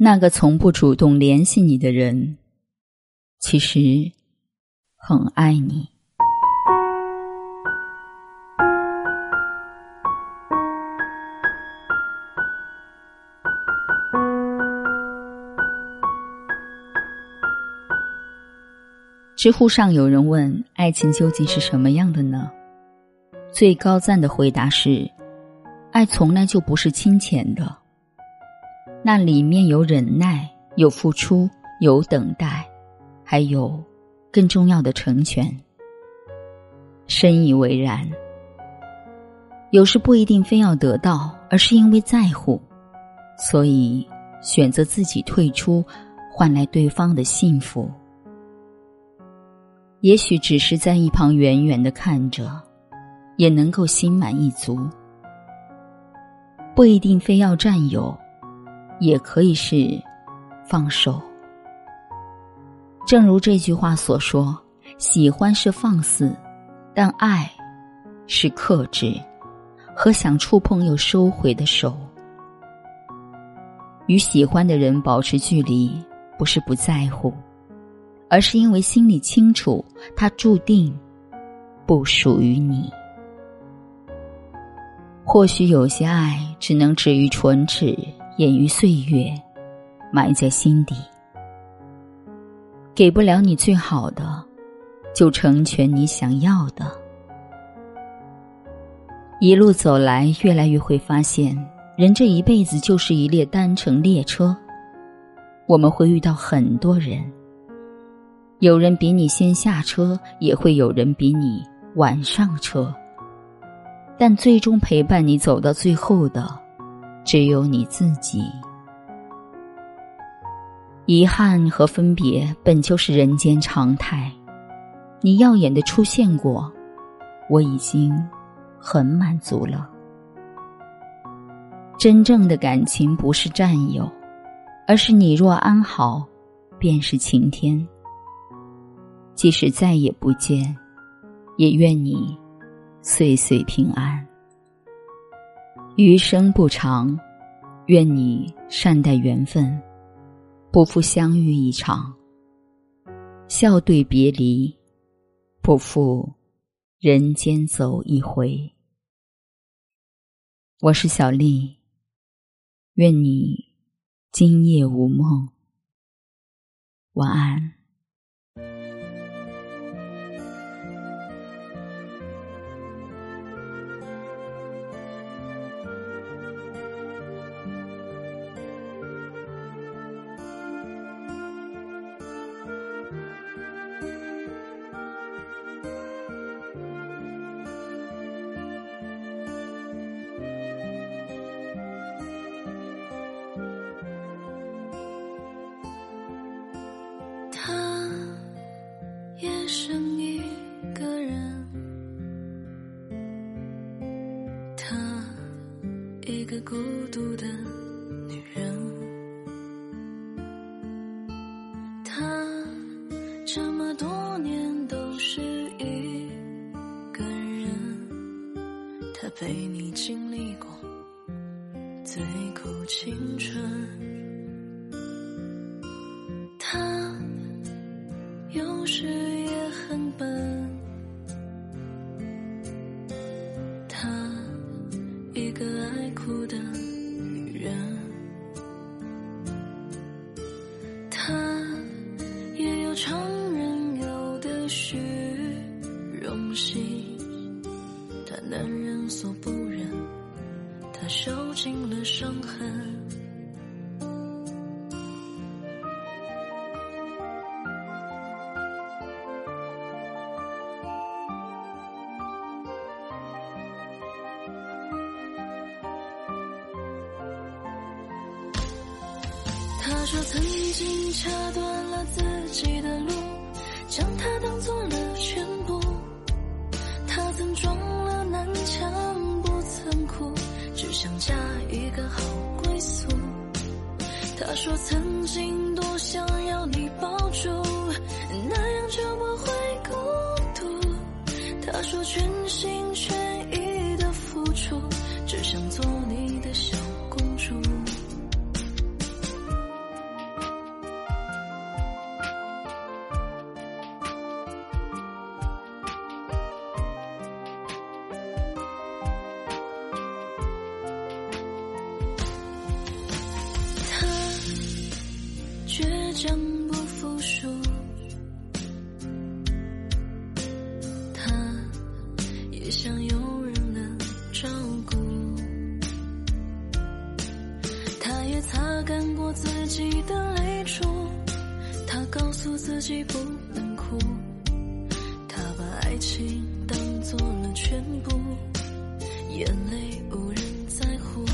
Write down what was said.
那个从不主动联系你的人，其实很爱你。知乎上有人问：“爱情究竟是什么样的呢？”最高赞的回答是：“爱从来就不是清浅的。”那里面有忍耐，有付出，有等待，还有更重要的成全。深以为然。有时不一定非要得到，而是因为在乎，所以选择自己退出，换来对方的幸福。也许只是在一旁远远的看着，也能够心满意足。不一定非要占有。也可以是放手。正如这句话所说：“喜欢是放肆，但爱是克制，和想触碰又收回的手。”与喜欢的人保持距离，不是不在乎，而是因为心里清楚，他注定不属于你。或许有些爱只能止于唇齿。掩于岁月，埋在心底。给不了你最好的，就成全你想要的。一路走来，越来越会发现，人这一辈子就是一列单程列车。我们会遇到很多人，有人比你先下车，也会有人比你晚上车。但最终陪伴你走到最后的。只有你自己。遗憾和分别本就是人间常态。你耀眼的出现过，我已经很满足了。真正的感情不是占有，而是你若安好，便是晴天。即使再也不见，也愿你岁岁平安。余生不长，愿你善待缘分，不负相遇一场；笑对别离，不负人间走一回。我是小丽，愿你今夜无梦，晚安。剩一个人，她一个孤独的女人，她这么多年都是一个人，她陪你经历过最苦青春，是根本他一个爱哭的女人，他也有常人有的虚荣心，他难忍所不忍，他受尽了伤痕。他说曾经掐断了自己的路，将它当做了全部。他曾撞了南墙不曾哭，只。想嫁一个好归宿。他说曾经多想要你抱住，那样就不会孤独。他说全心全意的付出，只想做你将不服输。他也想有人能照顾，他也擦干过自己的泪珠，他告诉自己不能哭，他把爱情当做了全部，眼泪无人在乎。